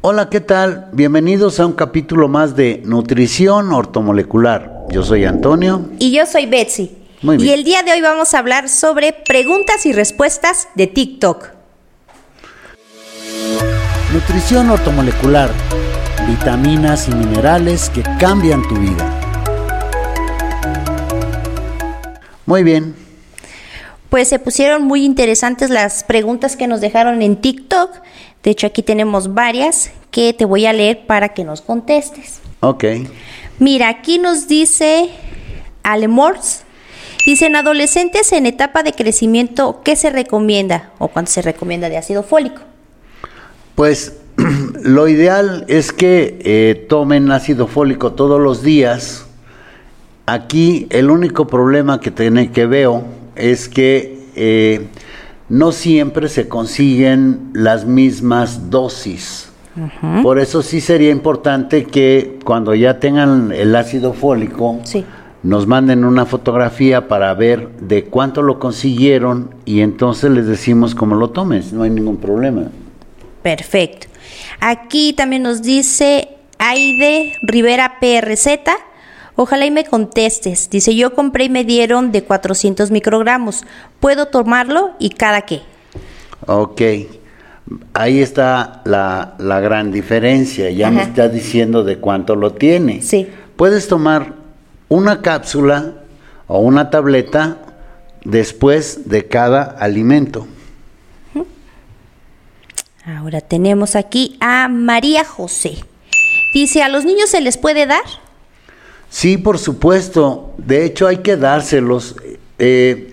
Hola, ¿qué tal? Bienvenidos a un capítulo más de Nutrición Ortomolecular. Yo soy Antonio. Y yo soy Betsy. Muy bien. Y el día de hoy vamos a hablar sobre preguntas y respuestas de TikTok. Nutrición ortomolecular. Vitaminas y minerales que cambian tu vida. Muy bien. Pues se pusieron muy interesantes las preguntas que nos dejaron en TikTok. De hecho, aquí tenemos varias que te voy a leer para que nos contestes. Ok. Mira, aquí nos dice Alemors. Dice, en adolescentes en etapa de crecimiento, ¿qué se recomienda? ¿O cuánto se recomienda de ácido fólico? Pues lo ideal es que eh, tomen ácido fólico todos los días. Aquí el único problema que, tiene, que veo es que eh, no siempre se consiguen las mismas dosis. Por eso sí sería importante que cuando ya tengan el ácido fólico, Sí. nos manden una fotografía para ver de cuánto lo consiguieron y entonces les decimos cómo lo tomes, no hay ningún problema. Perfecto. Aquí también nos dice Aide Rivera PRZ. Ojalá y me contestes. Dice, yo compré y me dieron de 400 microgramos. ¿Puedo tomarlo y cada qué? Ok, ahí está la, la gran diferencia, ya me está diciendo de cuánto lo tiene. Sí. Puedes tomar una cápsula o una tableta después de cada alimento. Ahora tenemos aquí a María José. Dice, ¿a los niños se les puede dar? Sí, por supuesto. De hecho, hay que dárselos. Eh,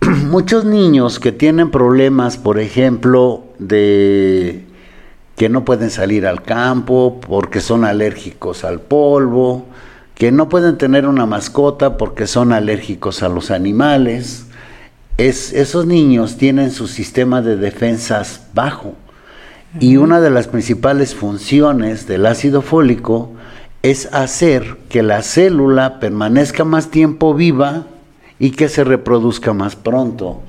muchos niños que tienen problemas, por ejemplo, de que no pueden salir al campo porque son alérgicos al polvo, que no pueden tener una mascota porque son alérgicos a los animales. Es, esos niños tienen su sistema de defensas bajo. Y una de las principales funciones del ácido fólico es hacer que la célula permanezca más tiempo viva y que se reproduzca más pronto.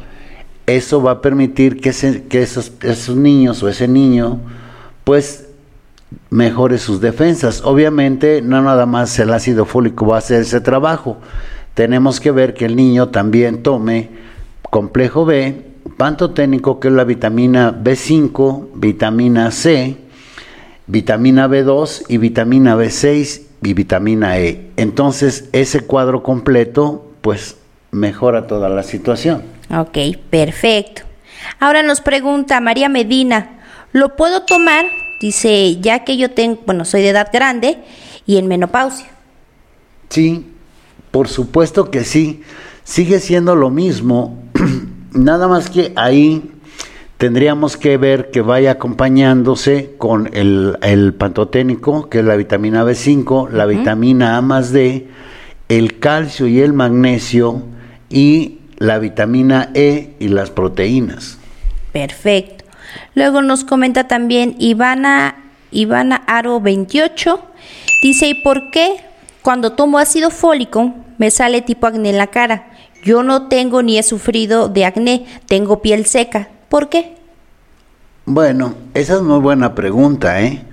Eso va a permitir que, esos, esos niños o ese niño pues mejore sus defensas. Obviamente no nada más el ácido fólico va a hacer ese trabajo. Tenemos que ver que el niño también tome complejo B, pantoténico que es la vitamina B5, vitamina C, vitamina B2 y vitamina B6 y vitamina E. Entonces ese cuadro completo pues mejora toda la situación. Ok, perfecto. Ahora nos pregunta María Medina, ¿lo puedo tomar? Dice, ya que yo tengo, bueno, soy de edad grande y en menopausia. Sí, por supuesto que sí. Sigue siendo lo mismo. Nada más que ahí tendríamos que ver que vaya acompañándose con el, el pantoténico, que es la vitamina B5, la vitamina A más D, el calcio y el magnesio y la vitamina E y las proteínas. Perfecto. Luego nos comenta también Ivana, Ivana Aro 28. Dice, ¿y por qué cuando tomo ácido fólico me sale tipo acné en la cara? Yo no tengo ni he sufrido de acné, tengo piel seca. ¿Por qué? Bueno, esa es muy buena pregunta, ¿eh?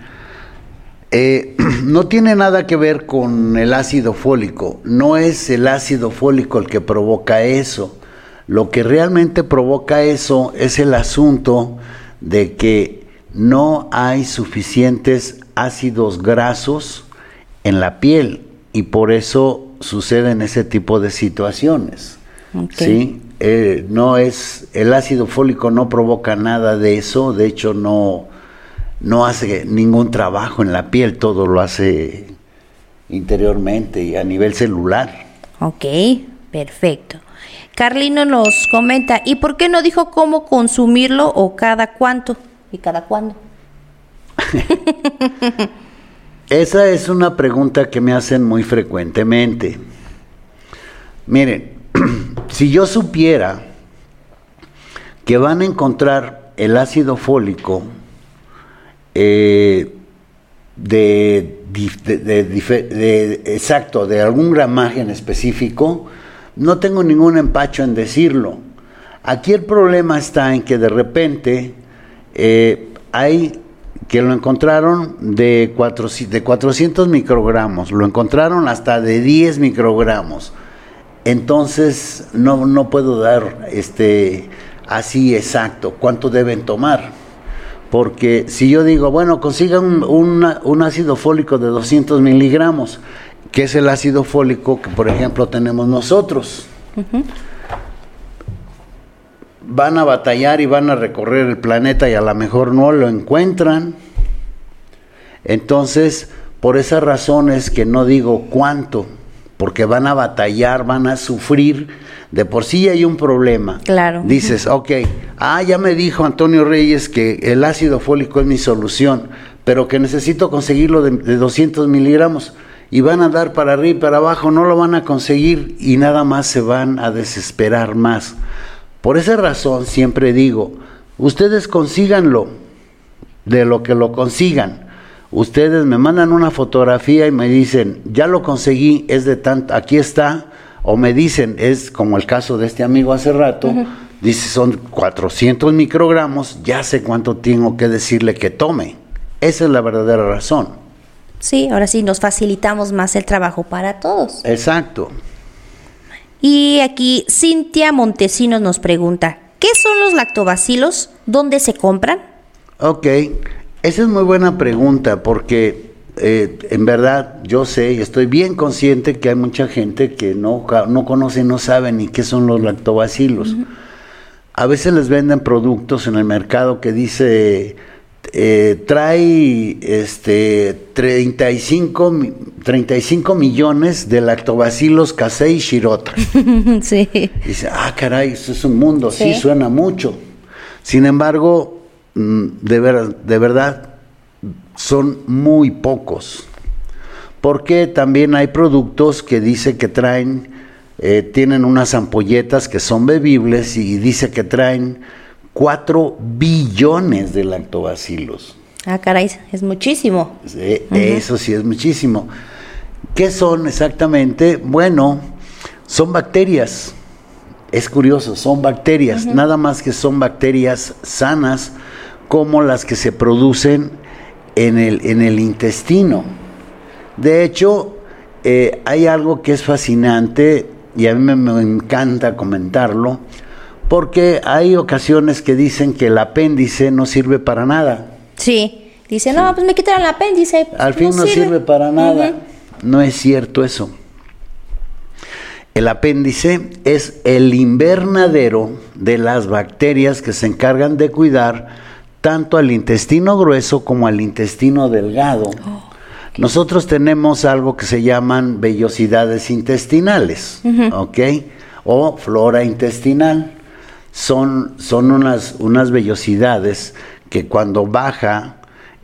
Eh, no tiene nada que ver con el ácido fólico, no es el ácido fólico el que provoca eso. Lo que realmente provoca eso es el asunto de que no hay suficientes ácidos grasos en la piel y por eso suceden ese tipo de situaciones. Ok. ¿sí? Eh, no es el ácido fólico no provoca nada de eso, de hecho no no hace ningún trabajo en la piel, todo lo hace interiormente y a nivel celular. Ok, perfecto. Carlino nos comenta, ¿y por qué no dijo cómo consumirlo o cada cuánto? ¿Y cada cuándo? Esa es una pregunta que me hacen muy frecuentemente. Miren, si yo supiera que van a encontrar el ácido fólico eh, de, exacto, de algún gramaje en específico, no tengo ningún empacho en decirlo. Aquí el problema está en que de repente eh, hay que lo encontraron de, cuatro, de 400 microgramos, lo encontraron hasta de 10 microgramos. Entonces no, no puedo dar este así exacto cuánto deben tomar. Porque si yo digo, bueno, consigan un, un ácido fólico de 200 miligramos, que es el ácido fólico que, por ejemplo, tenemos nosotros. Van a batallar y van a recorrer el planeta y a lo mejor no lo encuentran. Entonces, por esas razones que no digo cuánto, porque van a batallar, van a sufrir, de por sí hay un problema. Claro. Dices, ok, ah, ya me dijo Antonio Reyes que el ácido fólico es mi solución, pero que necesito conseguirlo de, de 200 miligramos y van a dar para arriba y para abajo, no lo van a conseguir y nada más se van a desesperar más. Por esa razón siempre digo, ustedes consíganlo de lo que lo consigan. Ustedes me mandan una fotografía y me dicen, ya lo conseguí, es de tanto, aquí está, o me dicen, es como el caso de este amigo hace rato, dice son 400 microgramos, ya sé cuánto tengo que decirle que tome. Esa es la verdadera razón. Sí, ahora sí nos facilitamos más el trabajo para todos. Exacto. Y aquí Cintia Montesinos nos pregunta, ¿qué son los lactobacilos? ¿Dónde se compran? Ok, esa es muy buena pregunta porque eh, en verdad yo sé y estoy bien consciente que hay mucha gente que no, no conoce, no sabe ni qué son los lactobacilos. A veces les venden productos en el mercado que dice eh, trae este 35, 35 millones de lactobacilos casei y shirota. sí. dice, ah, caray, eso es un mundo, sí, suena mucho. Sin embargo, de, ver, de verdad, son muy pocos. Porque también hay productos que dice que traen, eh, tienen unas ampolletas que son bebibles y dice que traen 4 billones de lactobacilos. Ah, caray, es muchísimo. Eso sí es muchísimo. ¿Qué son exactamente? Bueno, son bacterias. Es curioso, son bacterias, nada más que son bacterias sanas como las que se producen en el, en el intestino. De hecho, eh, hay algo que es fascinante y a mí me encanta comentarlo porque hay ocasiones que dicen que el apéndice no sirve para nada. Sí, dice, no, pues me quitaron el apéndice. Al fin no, sirve. para nada. No es cierto eso. El apéndice es el invernadero de las bacterias que se encargan de cuidar tanto al intestino grueso como al intestino delgado. Oh, Nosotros tenemos algo que se llaman vellosidades intestinales, ¿ok? O flora intestinal son, son unas, unas vellosidades que cuando baja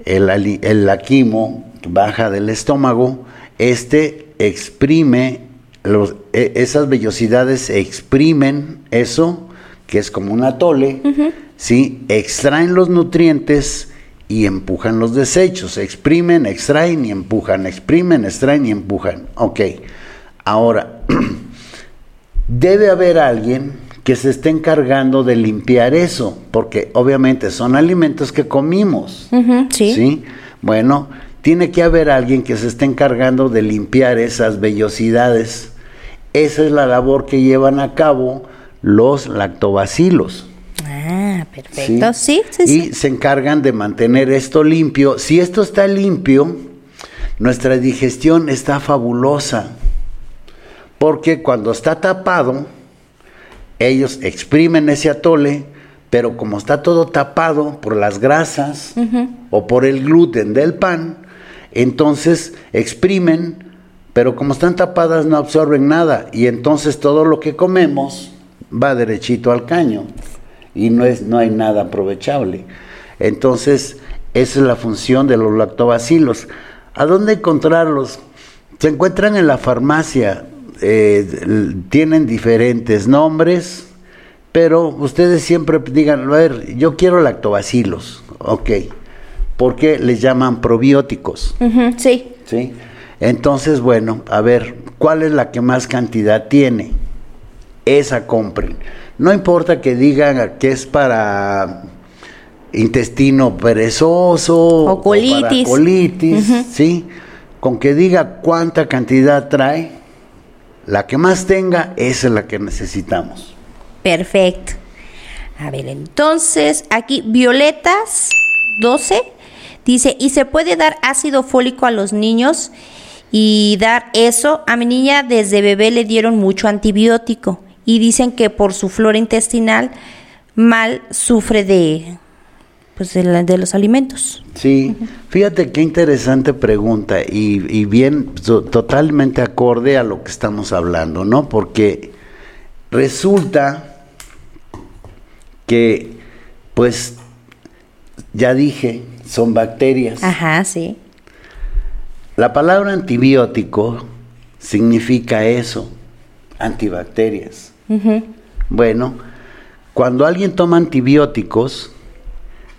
el, el laquimo, baja del estómago, este exprime, los, e, esas vellosidades exprimen eso, que es como un atole, ¿sí? extraen los nutrientes y empujan los desechos, exprimen, extraen y empujan, exprimen, extraen y empujan. Ok, ahora, debe haber alguien que se esté encargando de limpiar eso, porque obviamente son alimentos que comimos. sí. Bueno, tiene que haber alguien que se esté encargando de limpiar esas vellosidades. Esa es la labor que llevan a cabo los lactobacilos. Ah, perfecto. Sí, sí, Y se encargan de mantener esto limpio. Si esto está limpio, nuestra digestión está fabulosa. Porque cuando está tapado, ellos exprimen ese atole, pero como está todo tapado por las grasas o por el gluten del pan, entonces exprimen, pero como están tapadas no absorben nada y entonces todo lo que comemos va derechito al caño y no, es, no hay nada aprovechable. Entonces, esa es la función de los lactobacilos. ¿A dónde encontrarlos? Se encuentran en la farmacia, eh, tienen diferentes nombres, pero ustedes siempre digan, a ver, yo quiero lactobacilos, ok, porque les llaman probióticos. sí. Sí. Entonces, bueno, a ver, ¿cuál es la que más cantidad tiene? Esa compren. No importa que digan que es para intestino perezoso o colitis, colitis ¿sí? Con que diga cuánta cantidad trae, la que más tenga, esa es la que necesitamos. Perfecto. A ver, entonces, aquí Violetas 12 dice, ¿y se puede dar ácido fólico a los niños? Y dar eso, a mi niña desde bebé le dieron mucho antibiótico y dicen que por su flora intestinal mal sufre de pues de, los alimentos. Sí, fíjate qué interesante pregunta y, y bien totalmente acorde a lo que estamos hablando, ¿no? Porque resulta que, pues, ya dije, son bacterias. Ajá, sí. La palabra antibiótico significa eso, antibacterias. Bueno, cuando alguien toma antibióticos,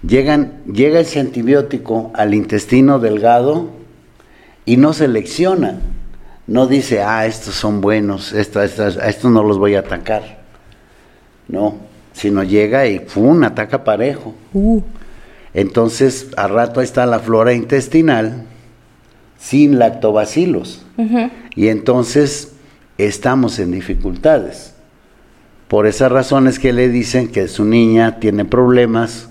llegan, llega ese antibiótico al intestino delgado y no selecciona. No dice, ah, estos son buenos, esto, a estos no los voy a atacar. No, sino llega y ¡pum! ataca parejo. Uh. Entonces, a rato ahí está la flora intestinal sin lactobacilos. Y entonces estamos en dificultades. Por esas razones que le dicen que su niña tiene problemas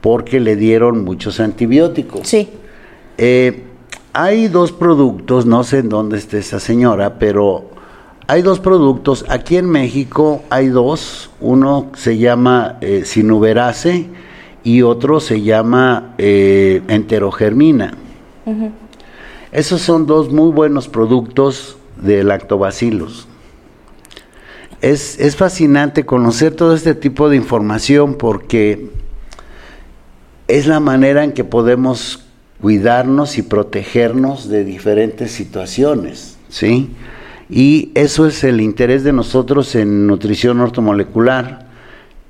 porque le dieron muchos antibióticos. Sí. Eh, hay dos productos, no sé en dónde esté esa señora, pero hay dos productos. Aquí en México hay dos. Uno se llama eh, sinuberase y otro se llama eh, enterogermina. Esos son dos muy buenos productos de lactobacilos. Es, es fascinante conocer todo este tipo de información porque es la manera en que podemos cuidarnos y protegernos de diferentes situaciones, ¿sí? Y eso es el interés de nosotros en nutrición ortomolecular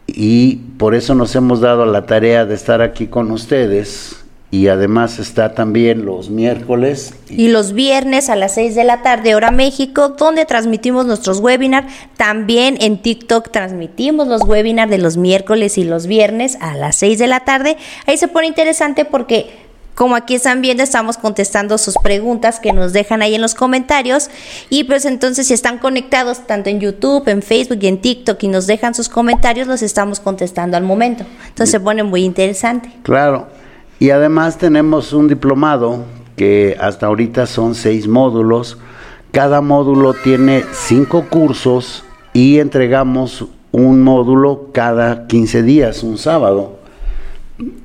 y por eso nos hemos dado la tarea de estar aquí con ustedes y además está también los miércoles. Y los viernes a las 6 de la tarde, hora México, donde transmitimos nuestros webinars. También en TikTok transmitimos los webinars de los miércoles y los viernes a las 6 de la tarde. Ahí se pone interesante porque como aquí están viendo, estamos contestando sus preguntas que nos dejan ahí en los comentarios. Y pues entonces, si están conectados tanto en YouTube, en Facebook y en TikTok y nos dejan sus comentarios, los estamos contestando al momento. Entonces se pone muy interesante. Claro. Y además tenemos un diplomado que hasta ahorita son seis módulos. Cada módulo tiene cinco cursos y entregamos un módulo cada 15 días, un sábado.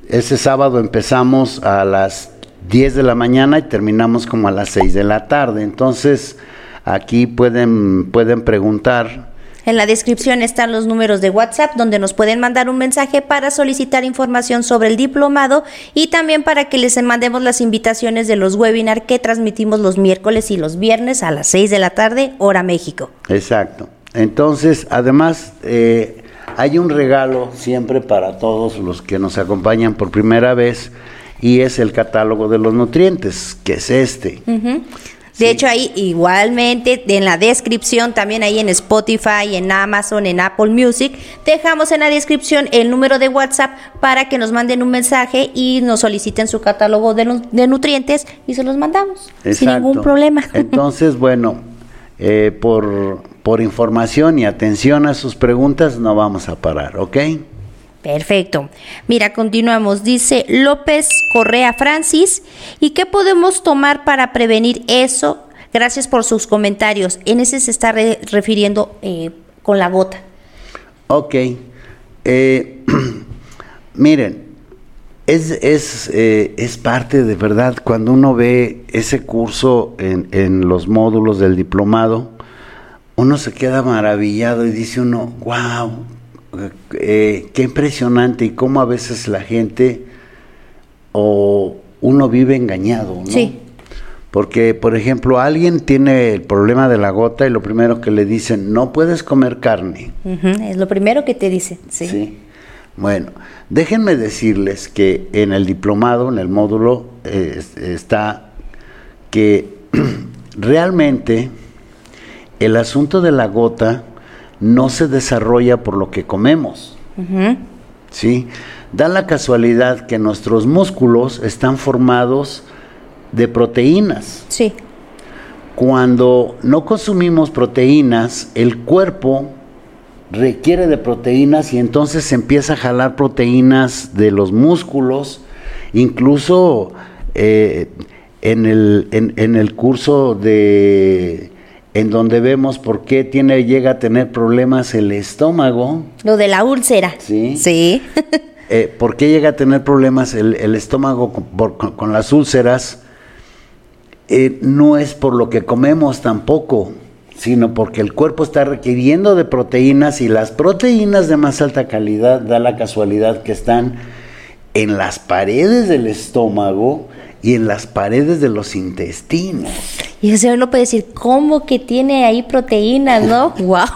Ese sábado empezamos a las 10 de la mañana y terminamos como a las 6 de la tarde. Entonces, aquí pueden, pueden preguntar. En la descripción están los números de WhatsApp donde nos pueden mandar un mensaje para solicitar información sobre el diplomado y también para que les mandemos las invitaciones de los webinars que transmitimos los miércoles y los viernes a las 6 de la tarde, hora México. Exacto. Entonces, además, eh, hay un regalo siempre para todos los que nos acompañan por primera vez y es el catálogo de los nutrientes, que es este. De hecho, ahí igualmente en la descripción, también ahí en Spotify, en Amazon, en Apple Music, dejamos en la descripción el número de WhatsApp para que nos manden un mensaje y nos soliciten su catálogo de, de nutrientes y se los mandamos sin ningún problema. Entonces, bueno, eh, por, por información y atención a sus preguntas, no vamos a parar, ¿ok? Perfecto. Mira, continuamos. Dice López Correa Francis, ¿y qué podemos tomar para prevenir eso? Gracias por sus comentarios. En ese se está refiriendo eh, con la gota. Ok. Eh, miren, es, es, eh, es, parte de verdad cuando uno ve ese curso en, en, los módulos del diplomado, uno se queda maravillado y dice uno, wow, eh, qué impresionante y cómo a veces la gente o uno vive engañado, ¿no? Sí. Porque, por ejemplo, alguien tiene el problema de la gota y lo primero que le dicen, no puedes comer carne. Es lo primero que te dicen, sí. sí. Bueno, déjenme decirles que en el diplomado, en el módulo, eh, está que realmente el asunto de la gota no se desarrolla por lo que comemos. ¿Sí? Da la casualidad que nuestros músculos están formados de proteínas. Sí. Cuando no consumimos proteínas, el cuerpo requiere de proteínas y entonces se empieza a jalar proteínas de los músculos, incluso eh, en, el, en, el curso de en donde vemos por qué tiene, llega a tener problemas el estómago. Lo de la úlcera. Sí. Sí. eh, ¿Por qué llega a tener problemas el, el estómago con, con, las úlceras? Eh, no es por lo que comemos tampoco sino porque el cuerpo está requiriendo de proteínas y las proteínas de más alta calidad da la casualidad que están en las paredes del estómago y en las paredes de los intestinos. Y eso uno puede decir, ¿cómo que tiene ahí proteínas, no? ¡Wow!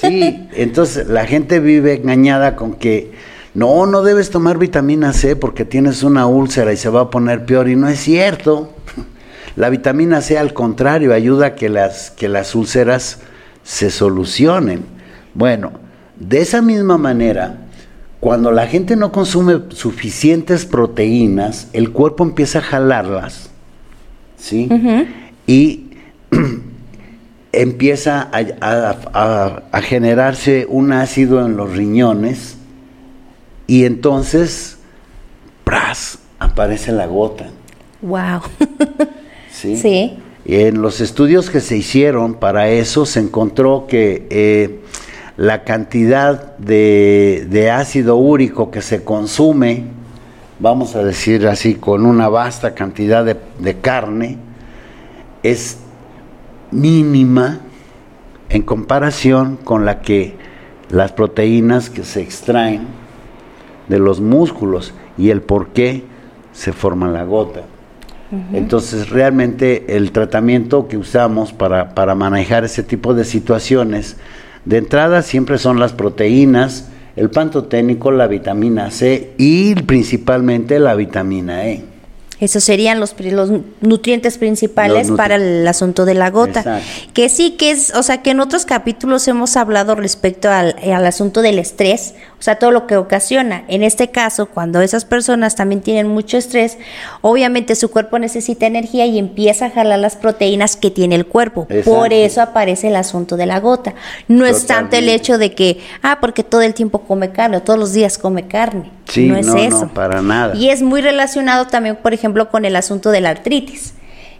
sí, entonces la gente vive engañada con que no, no debes tomar vitamina C porque tienes una úlcera y se va a poner peor y no es cierto. La vitamina C, al contrario, ayuda a que las, que las úlceras se solucionen. Bueno, de esa misma manera, cuando la gente no consume suficientes proteínas, el cuerpo empieza a jalarlas, ¿sí? Y empieza a, generarse un ácido en los riñones y entonces, ¡pras! aparece la gota. ¡Wow! ¿sí? En los estudios que se hicieron para eso se encontró que eh, la cantidad de, ácido úrico que se consume, vamos a decir así, con una vasta cantidad de, de carne, es mínima en comparación con la que las proteínas que se extraen de los músculos y el por qué se forma la gota. Entonces, realmente el tratamiento que usamos para, para manejar ese tipo de situaciones, de entrada siempre son las proteínas, el pantoténico, la vitamina C y principalmente la vitamina E. Esos serían los, los nutrientes principales para el asunto de la gota. Que sí, que es, o sea, que en otros capítulos hemos hablado respecto al, al, asunto del estrés, o sea, todo lo que ocasiona. En este caso, cuando esas personas también tienen mucho estrés, obviamente su cuerpo necesita energía y empieza a jalar las proteínas que tiene el cuerpo. Por eso aparece el asunto de la gota. No es tanto el hecho de que, ah, porque todo el tiempo come carne, todos los días come carne. Sí, no es eso. para nada. Y es muy relacionado también, por ejemplo, con el asunto de la artritis.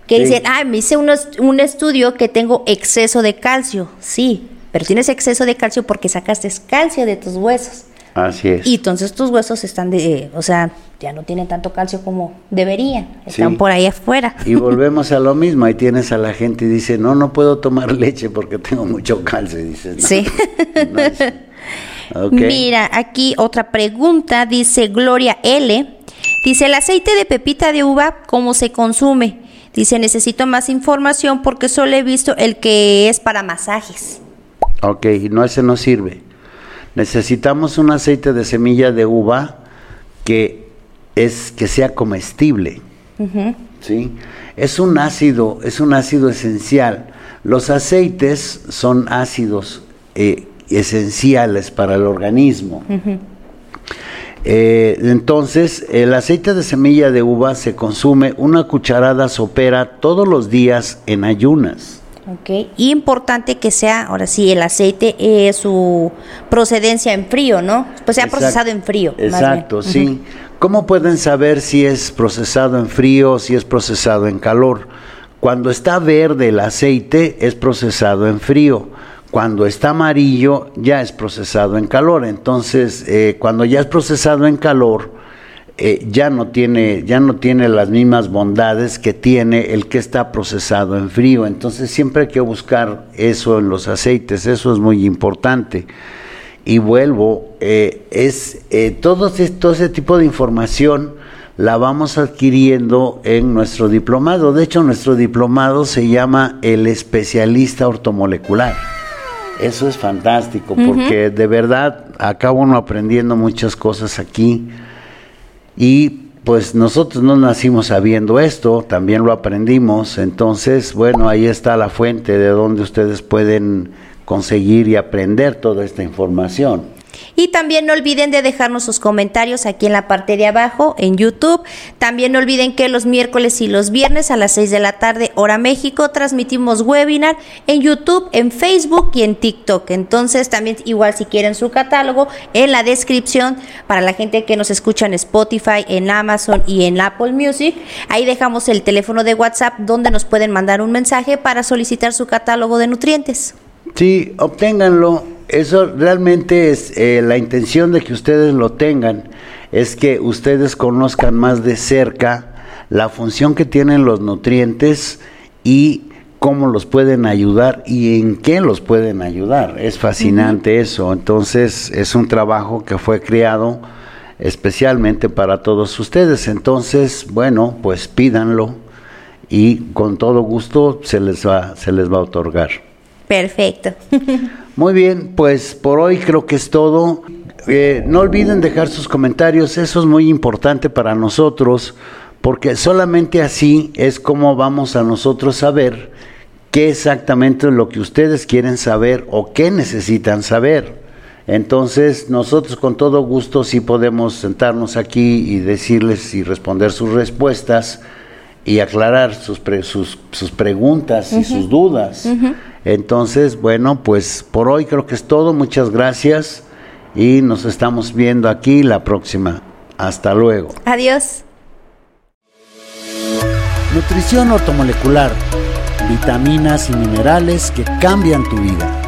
Que dicen, ah, me hice un estudio que tengo exceso de calcio. Sí, pero tienes exceso de calcio porque sacaste calcio de tus huesos. Así es. Y entonces tus huesos están de, o sea, ya no tienen tanto calcio como deberían, están por ahí afuera. Y volvemos a lo mismo, ahí tienes a la gente y dice, no, no puedo tomar leche porque tengo mucho calcio, y dices, sí. Mira, aquí otra pregunta, dice Gloria L. Dice, el aceite de pepita de uva, ¿cómo se consume? Dice, necesito más información porque solo he visto el que es para masajes. Ok, no, ese no sirve. Necesitamos un aceite de semilla de uva que, es, que sea comestible. ¿sí? Es un ácido, es un ácido esencial. Los aceites son ácidos eh, esenciales para el organismo. Eh, entonces, el aceite de semilla de uva se consume una cucharada sopera todos los días en ayunas. Ok, importante que sea, ahora sí, el aceite es su procedencia en frío, ¿no? Pues sea procesado en frío. Exacto, sí. ¿Cómo pueden saber si es procesado en frío o si es procesado en calor? Cuando está verde el aceite es procesado en frío cuando está amarillo ya es procesado en calor. Entonces, eh, cuando ya es procesado en calor, eh, ya, no tiene, ya no tiene las mismas bondades que tiene el que está procesado en frío. Entonces, siempre hay que buscar eso en los aceites, eso es muy importante. Y vuelvo, eh, es todo, todo ese tipo de información la vamos adquiriendo en nuestro diplomado. De hecho, nuestro diplomado se llama el especialista ortomolecular. Eso es fantástico, porque de verdad acaba uno aprendiendo muchas cosas aquí. Y pues nosotros no nacimos sabiendo esto, también lo aprendimos. Entonces, bueno, ahí está la fuente de donde ustedes pueden conseguir y aprender toda esta información. Y también no olviden de dejarnos sus comentarios aquí en la parte de abajo en YouTube. También no olviden que los miércoles y los viernes a las 6 de la tarde, hora México, transmitimos webinar en YouTube, en Facebook y en TikTok. Entonces también igual si quieren su catálogo en la descripción para la gente que nos escucha en Spotify, en Amazon y en Apple Music. Ahí dejamos el teléfono de WhatsApp donde nos pueden mandar un mensaje para solicitar su catálogo de nutrientes. Sí, obténganlo eso realmente es eh, la intención de que ustedes lo tengan, es que ustedes conozcan más de cerca la función que tienen los nutrientes y cómo los pueden ayudar y en qué los pueden ayudar. Es fascinante eso. Entonces es un trabajo que fue creado especialmente para todos ustedes. Entonces, bueno, pues pídanlo y con todo gusto se les va, se les va a otorgar. Perfecto. Muy bien, pues por hoy creo que es todo. Eh, no olviden dejar sus comentarios, eso es muy importante para nosotros, porque solamente así es como vamos a nosotros saber qué exactamente es lo que ustedes quieren saber o qué necesitan saber. Entonces, nosotros con todo gusto sí podemos sentarnos aquí y decirles y responder sus respuestas y aclarar sus, sus, sus, preguntas y sus dudas. Entonces, bueno, pues por hoy creo que es todo. Muchas gracias y nos estamos viendo aquí la próxima. Hasta luego. Adiós. Nutrición ortomolecular. Vitaminas y minerales que cambian tu vida.